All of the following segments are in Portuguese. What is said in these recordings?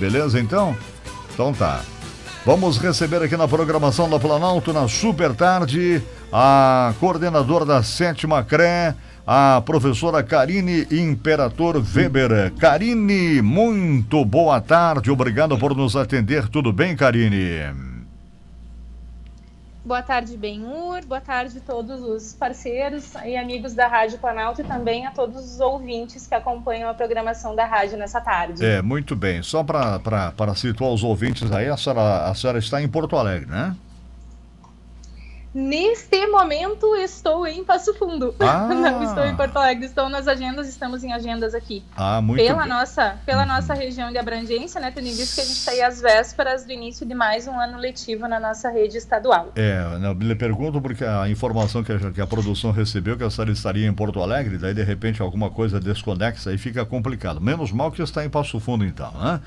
Beleza, então? Então tá. Vamos receber aqui na programação da Planalto, na super tarde, a coordenadora da sétima CRE, a professora Karine Imperator Weber. Karine, muito boa tarde, obrigado por nos atender. Tudo bem, Karine? Boa tarde, Benhur. Boa tarde a todos os parceiros e amigos da Rádio Planalto e também a todos os ouvintes que acompanham a programação da rádio nessa tarde. É, muito bem. Só para situar os ouvintes aí, a senhora, a senhora está em Porto Alegre, né? Neste momento estou em Passo Fundo. Ah. Não estou em Porto Alegre, estou nas agendas, estamos em agendas aqui. Ah, muito pela bem. nossa Pela uhum. nossa região de abrangência, né, tendo em vista que a gente está aí às vésperas do início de mais um ano letivo na nossa rede estadual. É, eu lhe pergunto porque a informação que a, que a produção recebeu que a senhora estaria em Porto Alegre, daí de repente alguma coisa desconexa aí fica complicado. Menos mal que está em Passo Fundo então, né?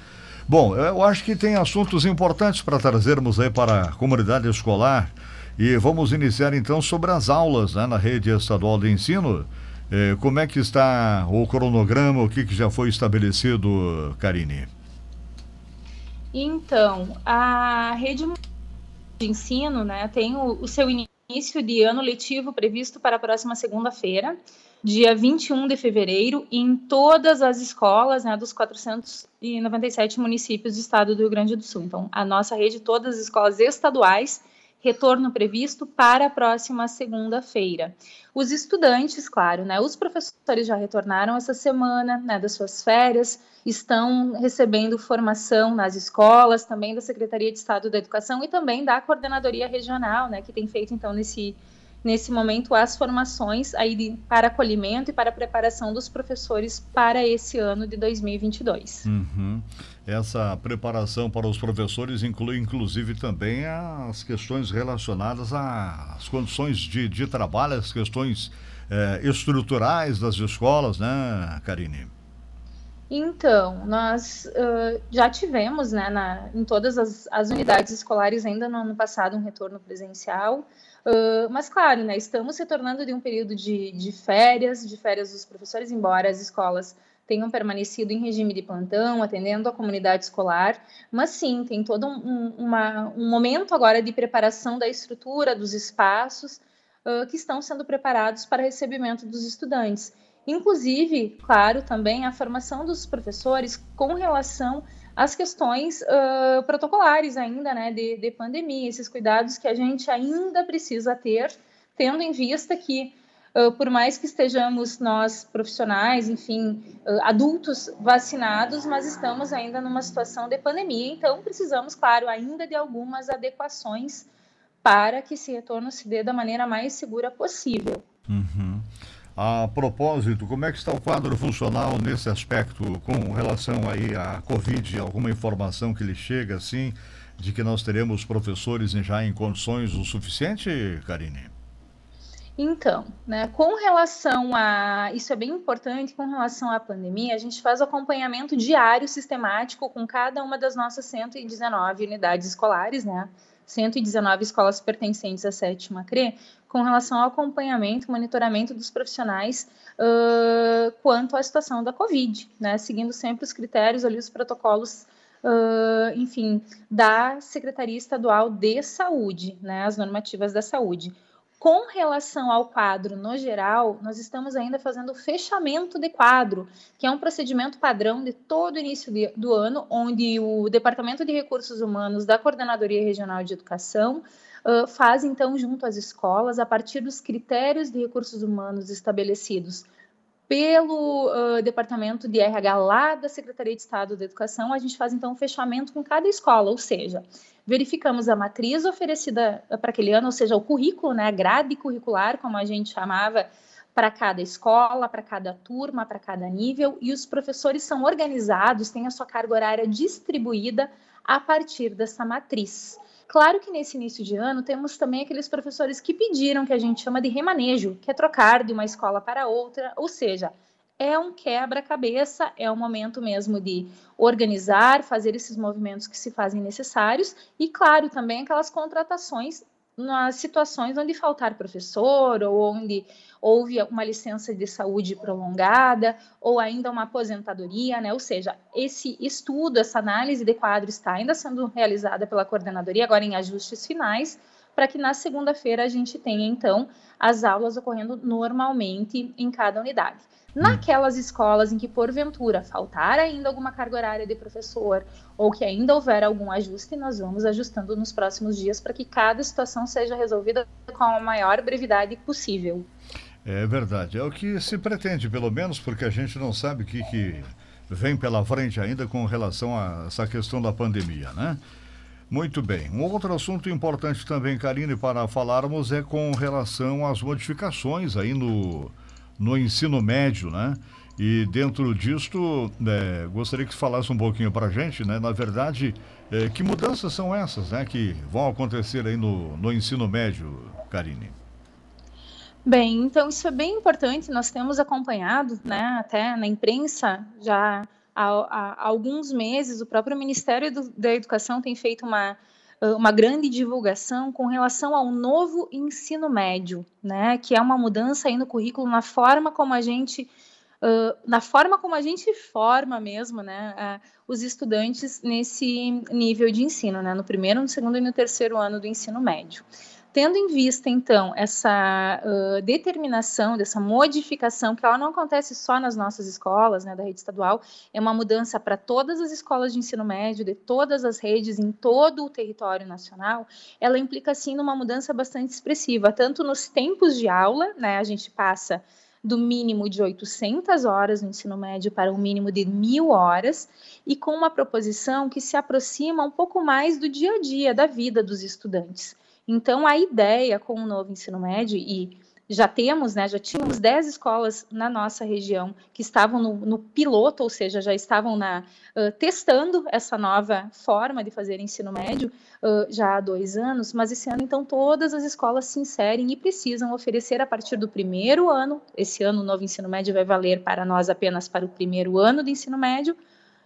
Bom, eu acho que tem assuntos importantes para trazermos aí para a comunidade escolar. E vamos iniciar então sobre as aulas né, na rede estadual de ensino. Eh, como é que está o cronograma, o que, que já foi estabelecido, Karine? Então, a rede de ensino né, tem o, o seu início de ano letivo previsto para a próxima segunda-feira, dia 21 de fevereiro, em todas as escolas né, dos 497 municípios do estado do Rio Grande do Sul. Então, a nossa rede, todas as escolas estaduais, retorno previsto para a próxima segunda-feira. Os estudantes, claro, né, os professores já retornaram essa semana né, das suas férias, estão recebendo formação nas escolas, também da Secretaria de Estado da Educação e também da Coordenadoria Regional, né, que tem feito então nesse nesse momento as formações aí de, para acolhimento e para preparação dos professores para esse ano de 2022. Uhum. Essa preparação para os professores inclui, inclusive, também as questões relacionadas às condições de, de trabalho, as questões eh, estruturais das escolas, né, Karine? Então, nós uh, já tivemos, né, na, em todas as, as, unidades escolares, ainda no ano passado, um retorno presencial. Uh, mas, claro, né, estamos retornando de um período de, de férias, de férias dos professores, embora as escolas tenham permanecido em regime de plantão, atendendo a comunidade escolar, mas sim, tem todo um, uma, um momento agora de preparação da estrutura, dos espaços uh, que estão sendo preparados para recebimento dos estudantes. Inclusive, claro, também a formação dos professores com relação às questões uh, protocolares ainda, né, de, de pandemia, esses cuidados que a gente ainda precisa ter, tendo em vista que Uh, por mais que estejamos nós profissionais, enfim, uh, adultos vacinados, mas estamos ainda numa situação de pandemia, então precisamos, claro, ainda de algumas adequações para que esse retorno se dê da maneira mais segura possível. Uhum. A propósito, como é que está o quadro funcional nesse aspecto com relação aí à Covid? Alguma informação que lhe chega assim de que nós teremos professores já em condições o suficiente, Karine? Então, né, com relação a. Isso é bem importante, com relação à pandemia, a gente faz acompanhamento diário, sistemático, com cada uma das nossas 119 unidades escolares, né? 119 escolas pertencentes à sétima CRE, com relação ao acompanhamento, monitoramento dos profissionais uh, quanto à situação da Covid, né? Seguindo sempre os critérios ali, os protocolos Uh, enfim, da Secretaria Estadual de Saúde, né, as normativas da saúde. Com relação ao quadro no geral, nós estamos ainda fazendo o fechamento de quadro, que é um procedimento padrão de todo início de, do ano, onde o Departamento de Recursos Humanos da Coordenadoria Regional de Educação uh, faz, então, junto às escolas, a partir dos critérios de recursos humanos estabelecidos pelo uh, Departamento de RH lá da Secretaria de Estado da Educação, a gente faz então um fechamento com cada escola, ou seja, verificamos a matriz oferecida para aquele ano, ou seja, o currículo, né, a grade curricular, como a gente chamava, para cada escola, para cada turma, para cada nível, e os professores são organizados, têm a sua carga horária distribuída a partir dessa matriz. Claro que nesse início de ano temos também aqueles professores que pediram que a gente chama de remanejo, que é trocar de uma escola para outra, ou seja, é um quebra-cabeça, é o momento mesmo de organizar, fazer esses movimentos que se fazem necessários e, claro, também aquelas contratações nas situações onde faltar professor ou onde houve uma licença de saúde prolongada ou ainda uma aposentadoria, né? Ou seja, esse estudo, essa análise de quadro está ainda sendo realizada pela coordenadoria agora em ajustes finais, para que na segunda-feira a gente tenha então as aulas ocorrendo normalmente em cada unidade. Naquelas escolas em que, porventura, faltar ainda alguma carga horária de professor ou que ainda houver algum ajuste, nós vamos ajustando nos próximos dias para que cada situação seja resolvida com a maior brevidade possível. É verdade. É o que se pretende, pelo menos, porque a gente não sabe o que, que vem pela frente ainda com relação a essa questão da pandemia, né? Muito bem. Um outro assunto importante também, Karine, para falarmos é com relação às modificações aí no no ensino médio, né? E dentro disto, é, gostaria que falasse um pouquinho para a gente, né? Na verdade, é, que mudanças são essas, né? Que vão acontecer aí no, no ensino médio, Karine? Bem, então isso é bem importante. Nós temos acompanhado, né? Até na imprensa já há, há alguns meses, o próprio Ministério do, da Educação tem feito uma uma grande divulgação com relação ao novo ensino médio, né, que é uma mudança aí no currículo na forma como a gente Uh, na forma como a gente forma mesmo, né, uh, os estudantes nesse nível de ensino, né, no primeiro, no segundo e no terceiro ano do ensino médio. Tendo em vista, então, essa uh, determinação, dessa modificação, que ela não acontece só nas nossas escolas, né, da rede estadual, é uma mudança para todas as escolas de ensino médio, de todas as redes, em todo o território nacional, ela implica, sim, numa mudança bastante expressiva, tanto nos tempos de aula, né, a gente passa do mínimo de 800 horas no ensino médio para um mínimo de mil horas, e com uma proposição que se aproxima um pouco mais do dia a dia, da vida dos estudantes. Então, a ideia com o novo ensino médio, e já temos, né, já tínhamos 10 escolas na nossa região que estavam no, no piloto, ou seja, já estavam na, uh, testando essa nova forma de fazer ensino médio uh, já há dois anos, mas esse ano, então, todas as escolas se inserem e precisam oferecer a partir do primeiro ano, esse ano o novo ensino médio vai valer para nós apenas para o primeiro ano do ensino médio,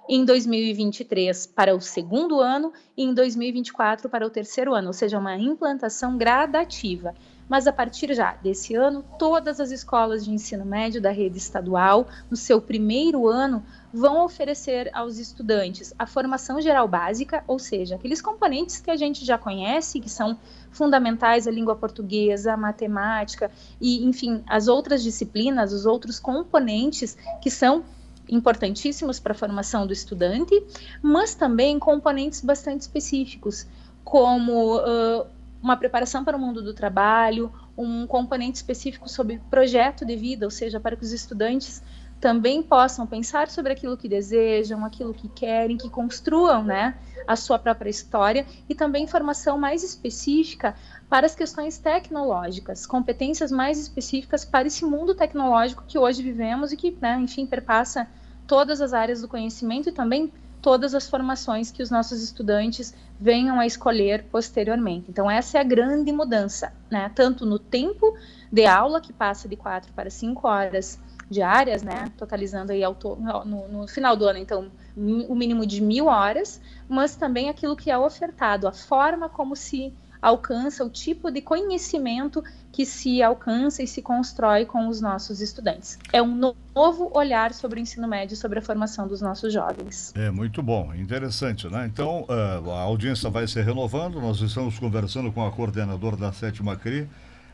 em 2023 para o segundo ano e em 2024 para o terceiro ano, ou seja, uma implantação gradativa. Mas a partir já desse ano, todas as escolas de ensino médio da rede estadual, no seu primeiro ano, vão oferecer aos estudantes a formação geral básica, ou seja, aqueles componentes que a gente já conhece, que são fundamentais a língua portuguesa, a matemática e, enfim, as outras disciplinas, os outros componentes que são importantíssimos para a formação do estudante, mas também componentes bastante específicos, como uh, uma preparação para o mundo do trabalho, um componente específico sobre projeto de vida, ou seja, para que os estudantes também possam pensar sobre aquilo que desejam, aquilo que querem, que construam né, a sua própria história e também formação mais específica para as questões tecnológicas, competências mais específicas para esse mundo tecnológico que hoje vivemos e que, né, enfim, perpassa todas as áreas do conhecimento e também todas as formações que os nossos estudantes venham a escolher posteriormente. Então, essa é a grande mudança, né? Tanto no tempo de aula, que passa de quatro para cinco horas diárias, né? Totalizando aí no, no final do ano, então, o mínimo de mil horas, mas também aquilo que é ofertado, a forma como se alcança, o tipo de conhecimento que se alcança e se constrói com os nossos estudantes. É um novo olhar sobre o ensino médio, sobre a formação dos nossos jovens. É muito bom, interessante, né? Então, uh, a audiência vai se renovando, nós estamos conversando com a coordenadora da sétima CRI,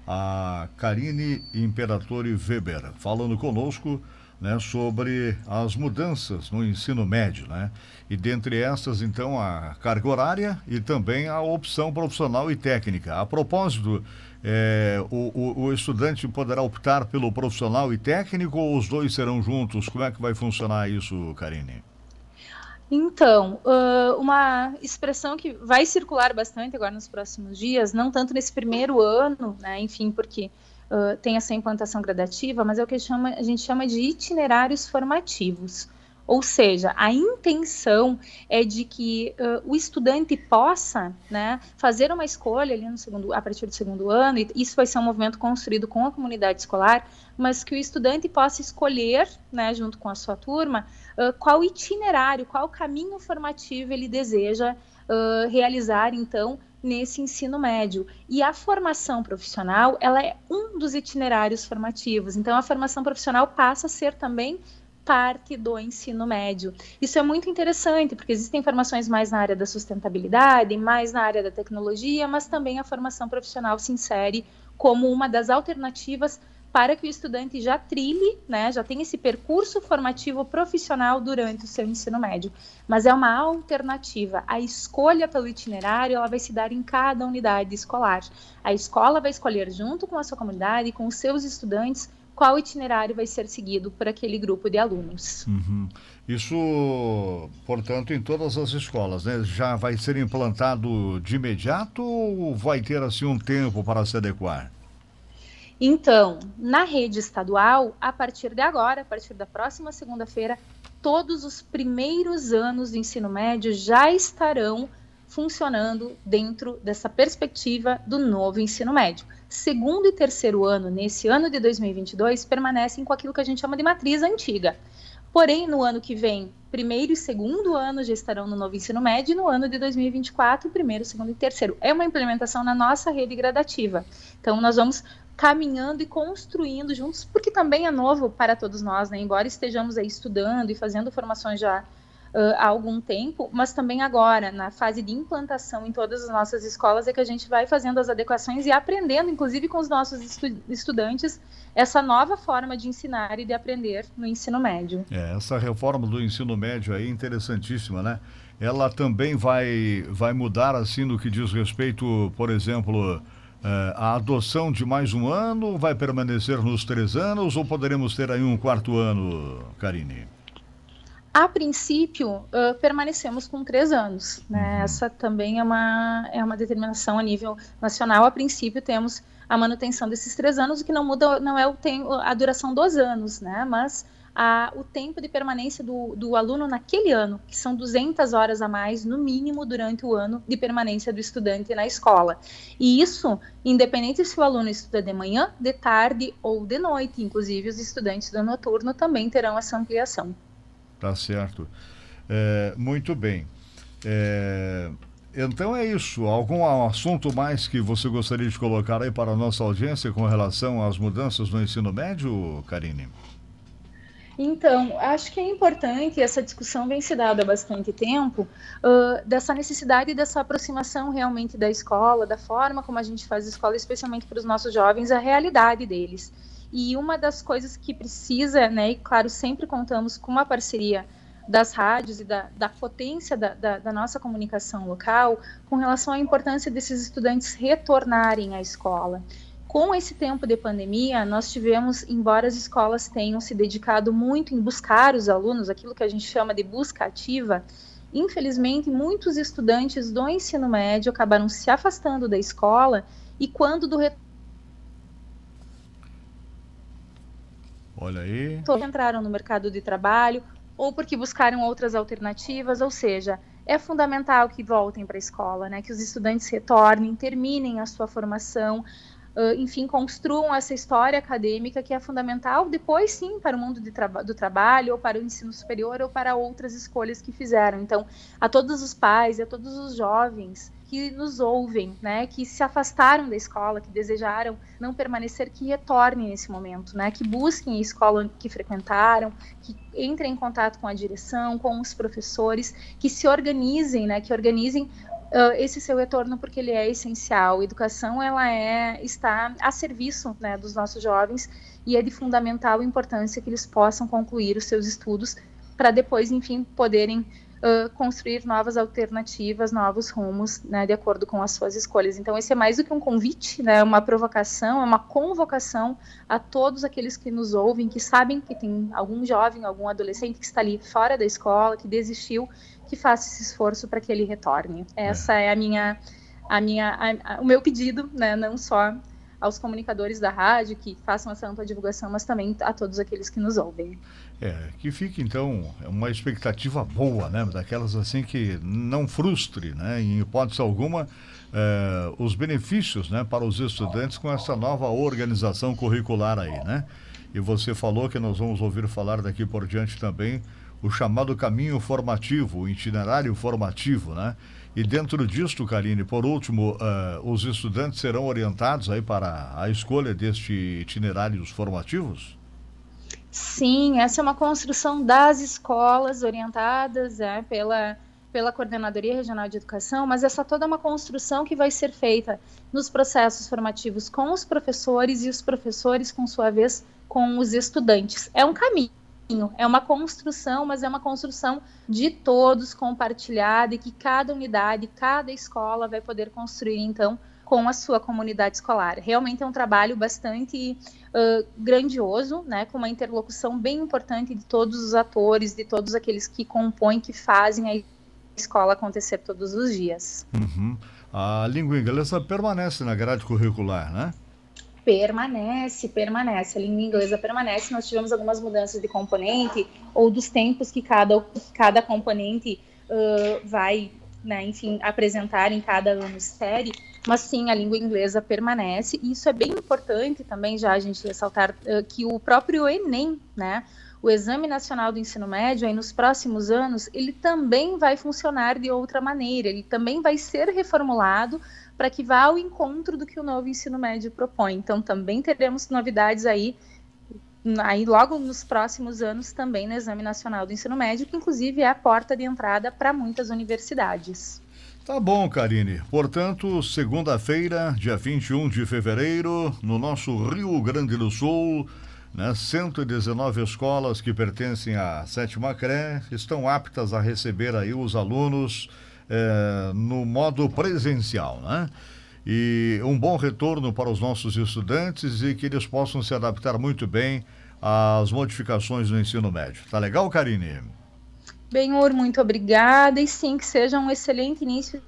a Karine Imperatori Weber, falando conosco né, sobre as mudanças no ensino médio, né? E dentre essas, então, a carga horária e também a opção profissional e técnica. A propósito, é, o, o, o, estudante poderá optar pelo profissional e técnico ou os dois serão juntos? Como é que vai funcionar isso, Karine? Então, uma expressão que vai circular bastante agora nos próximos dias, não tanto nesse primeiro ano, né, enfim, porque uh, tem essa implantação gradativa, mas é o que chama, a gente chama de itinerários formativos. Ou seja, a intenção é de que uh, o estudante possa né, fazer uma escolha ali no segundo, a partir do segundo ano, e isso vai ser um movimento construído com a comunidade escolar, mas que o estudante possa escolher, né, junto com a sua turma, qual itinerário, qual caminho formativo ele deseja uh, realizar, então, nesse ensino médio. E a formação profissional, ela é um dos itinerários formativos. Então, a formação profissional passa a ser também parte do ensino médio. Isso é muito interessante, porque existem formações mais na área da sustentabilidade, mais na área da tecnologia, mas também a formação profissional se insere como uma das alternativas para que o estudante já trilhe, né, já tenha esse percurso formativo profissional durante o seu ensino médio. Mas é uma alternativa. A escolha pelo itinerário ela vai se dar em cada unidade escolar. A escola vai escolher junto com a sua comunidade, com os seus estudantes, qual itinerário vai ser seguido por aquele grupo de alunos. Uhum. Isso, portanto, em todas as escolas, né? Já vai ser implantado de imediato ou vai ter assim um tempo para se adequar? Então, na rede estadual, a partir de agora, a partir da próxima segunda-feira, todos os primeiros anos do ensino médio já estarão funcionando dentro dessa perspectiva do novo ensino médio. Segundo e terceiro ano, nesse ano de 2022, permanecem com aquilo que a gente chama de matriz antiga. Porém, no ano que vem, primeiro e segundo ano já estarão no novo ensino médio, e no ano de 2024, primeiro, segundo e terceiro. É uma implementação na nossa rede gradativa. Então, nós vamos caminhando e construindo juntos, porque também é novo para todos nós, né? Embora estejamos aí estudando e fazendo formações já uh, há algum tempo, mas também agora, na fase de implantação em todas as nossas escolas, é que a gente vai fazendo as adequações e aprendendo, inclusive com os nossos estu estudantes, essa nova forma de ensinar e de aprender no ensino médio. É, essa reforma do ensino médio aí é interessantíssima, né? Ela também vai, vai mudar, assim, no que diz respeito, por exemplo, a adoção de mais um ano vai permanecer nos três anos ou poderemos ter aí um quarto ano, Karine? A princípio, uh, permanecemos com três anos. Né? Uhum. Essa também é uma, é uma determinação a nível nacional. A princípio, temos a manutenção desses três anos, o que não muda não é o tempo, a duração dos anos, né? mas a, o tempo de permanência do, do aluno naquele ano, que são 200 horas a mais, no mínimo, durante o ano de permanência do estudante na escola. E isso, independente se o aluno estuda de manhã, de tarde ou de noite, inclusive os estudantes do noturno também terão essa ampliação. Tá certo. É, muito bem. É, então é isso. Algum assunto mais que você gostaria de colocar aí para a nossa audiência com relação às mudanças no ensino médio, Karine? Então, acho que é importante, essa discussão vem se dada há bastante tempo, uh, dessa necessidade dessa aproximação realmente da escola, da forma como a gente faz escola, especialmente para os nossos jovens, a realidade deles. E uma das coisas que precisa, né, e claro, sempre contamos com uma parceria das rádios e da, da potência da, da, da, nossa comunicação local com relação à importância desses estudantes retornarem à escola. Com esse tempo de pandemia, nós tivemos, embora as escolas tenham se dedicado muito em buscar os alunos, aquilo que a gente chama de busca ativa, infelizmente muitos estudantes do ensino médio acabaram se afastando da escola e quando do retorno Olha aí. Entraram no mercado de trabalho ou porque buscaram outras alternativas, ou seja, é fundamental que voltem para a escola, né? Que os estudantes retornem, terminem a sua formação, uh, enfim, construam essa história acadêmica que é fundamental depois, sim, para o mundo traba do trabalho, ou para o ensino superior, ou para outras escolhas que fizeram. Então, a todos os pais e a todos os jovens que nos ouvem, né, que se afastaram da escola, que desejaram não permanecer, que retornem nesse momento, né, que busquem a escola que frequentaram, que entrem em contato com a direção, com os professores, que se organizem, né, que organizem uh, esse seu retorno porque ele é essencial. Educação ela é está a serviço, né, dos nossos jovens e é de fundamental importância que eles possam concluir os seus estudos para depois, enfim, poderem uh, construir novas alternativas, novos rumos, né, de acordo com as suas escolhas. Então, esse é mais do que um convite, né, uma provocação, é uma convocação a todos aqueles que nos ouvem, que sabem que tem algum jovem, algum adolescente que está ali fora da escola, que desistiu, que faça esse esforço para que ele retorne. Essa é, é a minha, a minha, a, a, o meu pedido, né, não só aos comunicadores da rádio que façam essa ampla divulgação, mas também a todos aqueles que nos ouvem. É, que fique então uma expectativa boa, né? Daquelas assim que não frustre, né? Em hipótese alguma, é, os benefícios, né? Para os estudantes com essa nova organização curricular aí, né? E você falou que nós vamos ouvir falar daqui por diante também o chamado caminho formativo, o itinerário formativo, né? E dentro disto, Karine, por último, uh, os estudantes serão orientados aí para a escolha deste itinerários formativos? Sim, essa é uma construção das escolas orientadas é, pela, pela Coordenadoria Regional de Educação, mas essa toda é uma construção que vai ser feita nos processos formativos com os professores e os professores, com sua vez, com os estudantes. É um caminho é uma construção, mas é uma construção de todos compartilhada e que cada unidade, cada escola vai poder construir, então, com a sua comunidade escolar. Realmente é um trabalho bastante uh, grandioso, né, com uma interlocução bem importante de todos os atores, de todos aqueles que compõem, que fazem a escola acontecer todos os dias. Uhum. A língua inglesa permanece na grade curricular, né? Permanece, permanece, a língua inglesa permanece. Nós tivemos algumas mudanças de componente ou dos tempos que cada, cada componente uh, vai, né, enfim, apresentar em cada ano série, mas sim, a língua inglesa permanece. E isso é bem importante também, já a gente ressaltar uh, que o próprio Enem, né, o Exame Nacional do Ensino Médio, aí nos próximos anos, ele também vai funcionar de outra maneira, ele também vai ser reformulado para que vá ao encontro do que o novo ensino médio propõe. Então, também teremos novidades aí, aí logo nos próximos anos também no Exame Nacional do Ensino Médio, que inclusive é a porta de entrada para muitas universidades. Tá bom, Karine. Portanto, segunda-feira, dia 21 de fevereiro, no nosso Rio Grande do Sul, né, 119 escolas que pertencem à sétima CRE estão aptas a receber aí os alunos é, no modo presencial, né? E um bom retorno para os nossos estudantes e que eles possam se adaptar muito bem às modificações no ensino médio. Tá legal, Karine? Benhur, muito obrigada e sim, que seja um excelente início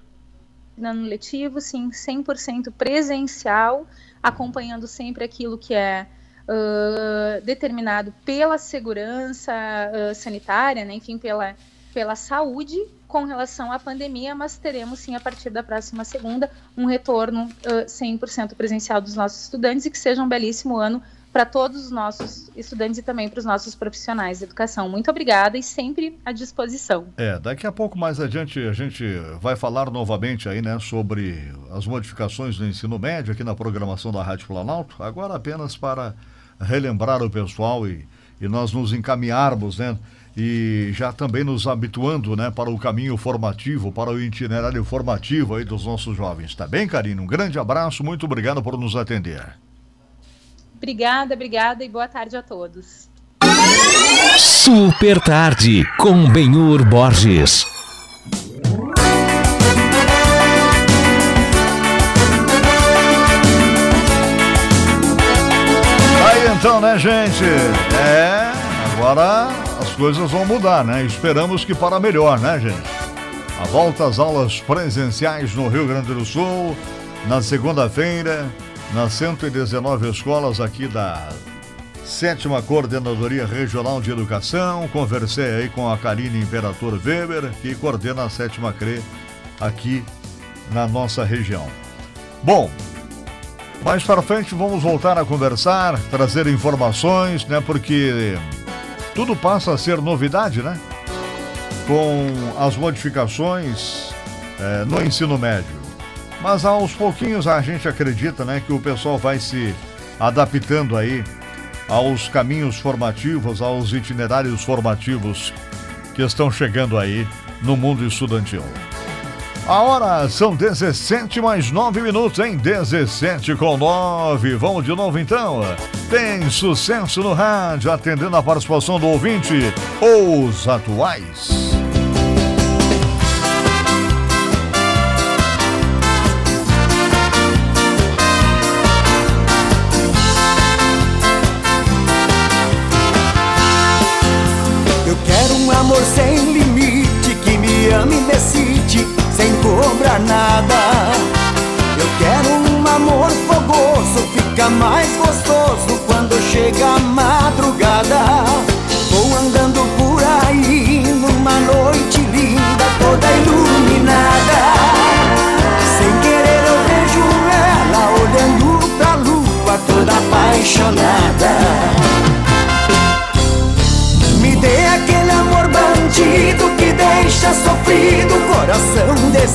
de ano letivo, sim, 100% presencial, acompanhando sempre aquilo que é uh, determinado pela segurança uh, sanitária, né, enfim, pela, pela saúde com relação à pandemia, mas teremos sim a partir da próxima segunda um retorno uh, 100% presencial dos nossos estudantes e que seja um belíssimo ano para todos os nossos estudantes e também para os nossos profissionais de educação. Muito obrigada e sempre à disposição. É, daqui a pouco mais adiante a gente vai falar novamente aí, né, sobre as modificações do ensino médio aqui na programação da Rádio Planalto. Agora apenas para relembrar o pessoal e, e nós nos encaminharmos, né, e já também nos habituando, né, para o caminho formativo, para o itinerário formativo aí dos nossos jovens. Tá bem, Karina? Um grande abraço, muito obrigado por nos atender. Obrigada, obrigada e boa tarde a todos. Super tarde com Benhur Borges. Aí então, né, gente? É, agora as coisas vão mudar, né? Esperamos que para melhor, né, gente? A volta às aulas presenciais no Rio Grande do Sul, na segunda-feira, nas 119 escolas aqui da Sétima Coordenadoria Regional de Educação. Conversei aí com a Karine Imperator Weber, que coordena a Sétima CRE aqui na nossa região. Bom, mais para frente vamos voltar a conversar, trazer informações, né? Porque tudo passa a ser novidade, né? Com as modificações é, no ensino médio. Mas aos pouquinhos a gente acredita, né, que o pessoal vai se adaptando aí aos caminhos formativos, aos itinerários formativos que estão chegando aí no mundo estudantil. A hora são 17 mais 9 minutos, em 17 com 9. Vamos de novo então. Tem sucesso no rádio, atendendo a participação do ouvinte, os atuais. Eu quero um amor sem limite que me ame e decide sem cobrar nada. Eu quero um amor fogoso, fica mais gostoso quando chega a madrugada. Vou andando por aí numa noite linda, toda iluminada. Sem querer eu vejo ela olhando pra lua, toda apaixonada. deixa sofrido o coração desse.